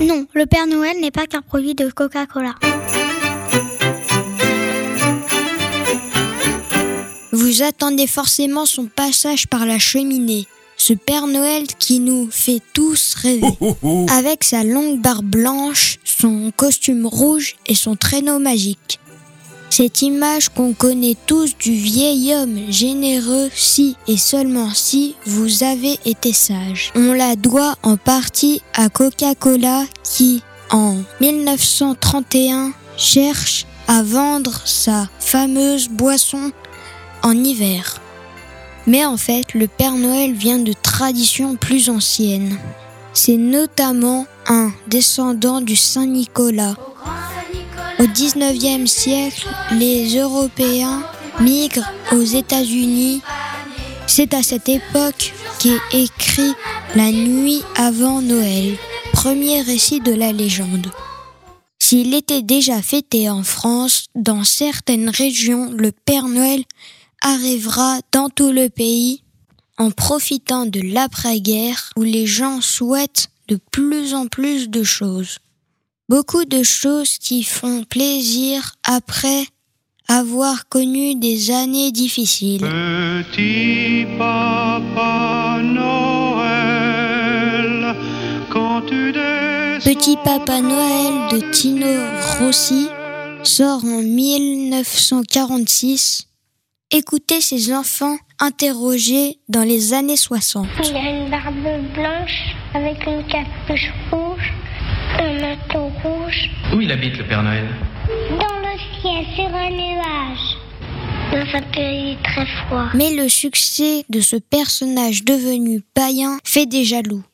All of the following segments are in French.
Non, le Père Noël n'est pas qu'un produit de Coca-Cola. Vous attendez forcément son passage par la cheminée. Ce Père Noël qui nous fait tous rêver. Avec sa longue barbe blanche, son costume rouge et son traîneau magique. Cette image qu'on connaît tous du vieil homme généreux si et seulement si vous avez été sage. On la doit en partie à Coca-Cola qui, en 1931, cherche à vendre sa fameuse boisson en hiver. Mais en fait, le Père Noël vient de traditions plus anciennes. C'est notamment un descendant du Saint Nicolas. Au 19e siècle, les Européens migrent aux États-Unis. C'est à cette époque qu'est écrit La nuit avant Noël, premier récit de la légende. S'il était déjà fêté en France, dans certaines régions, le Père Noël arrivera dans tout le pays en profitant de l'après-guerre où les gens souhaitent de plus en plus de choses. Beaucoup de choses qui font plaisir après avoir connu des années difficiles. Petit papa Noël, quand tu descends Petit Papa Noël de Tino Rossi sort en 1946. Écoutez ces enfants interrogés dans les années 60. Il a une barbe blanche avec une capuche rouge, un manteau rouge, Où il habite le Père Noël dans le ciel sur un nuage. Dans un pays très froid. Mais le succès de ce personnage devenu païen fait des jaloux.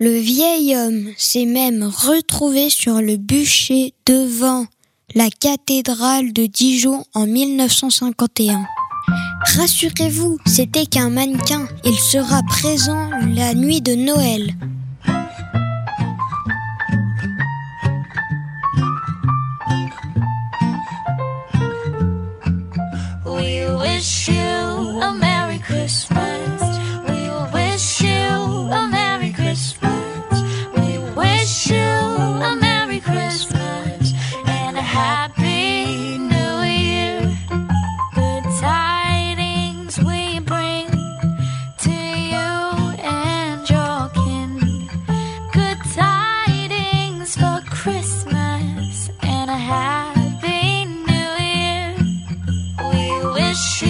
Le vieil homme s'est même retrouvé sur le bûcher devant la cathédrale de Dijon en 1951. Rassurez-vous, c'était qu'un mannequin. Il sera présent la nuit de Noël. Wish you a Merry Christmas. We wish you a Merry Christmas. We wish you a Merry Christmas and a Happy New Year. Good tidings we bring to you and your kin. Good tidings for Christmas and a Happy New Year. We wish you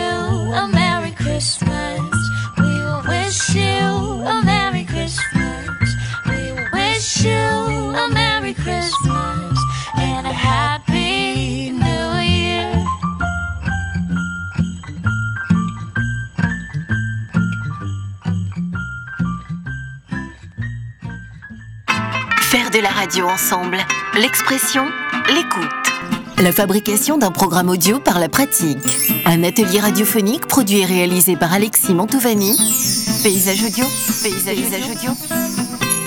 La radio ensemble, l'expression, l'écoute. La fabrication d'un programme audio par la pratique. Un atelier radiophonique produit et réalisé par Alexis Mantovani. Paysage audio, paysage, paysage audio.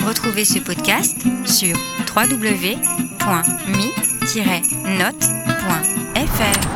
Retrouvez ce podcast sur www.mi-note.fr.